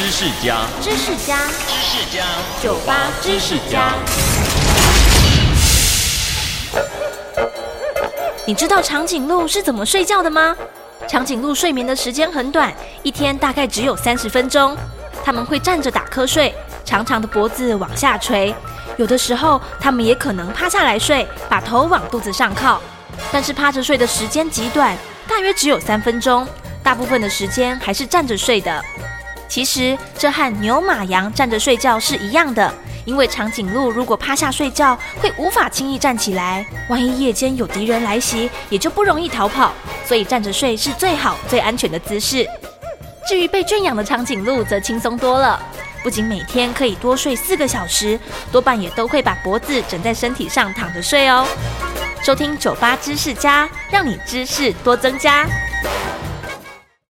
知识家，知识家，知识家，酒吧知识家。你知道长颈鹿是怎么睡觉的吗？长颈鹿睡眠的时间很短，一天大概只有三十分钟。它们会站着打瞌睡，长长的脖子往下垂。有的时候，它们也可能趴下来睡，把头往肚子上靠。但是趴着睡的时间极短，大约只有三分钟。大部分的时间还是站着睡的。其实这和牛、马、羊站着睡觉是一样的，因为长颈鹿如果趴下睡觉，会无法轻易站起来。万一夜间有敌人来袭，也就不容易逃跑。所以站着睡是最好、最安全的姿势。至于被圈养的长颈鹿则轻松多了，不仅每天可以多睡四个小时，多半也都会把脖子枕在身体上躺着睡哦。收听酒吧知识家，让你知识多增加。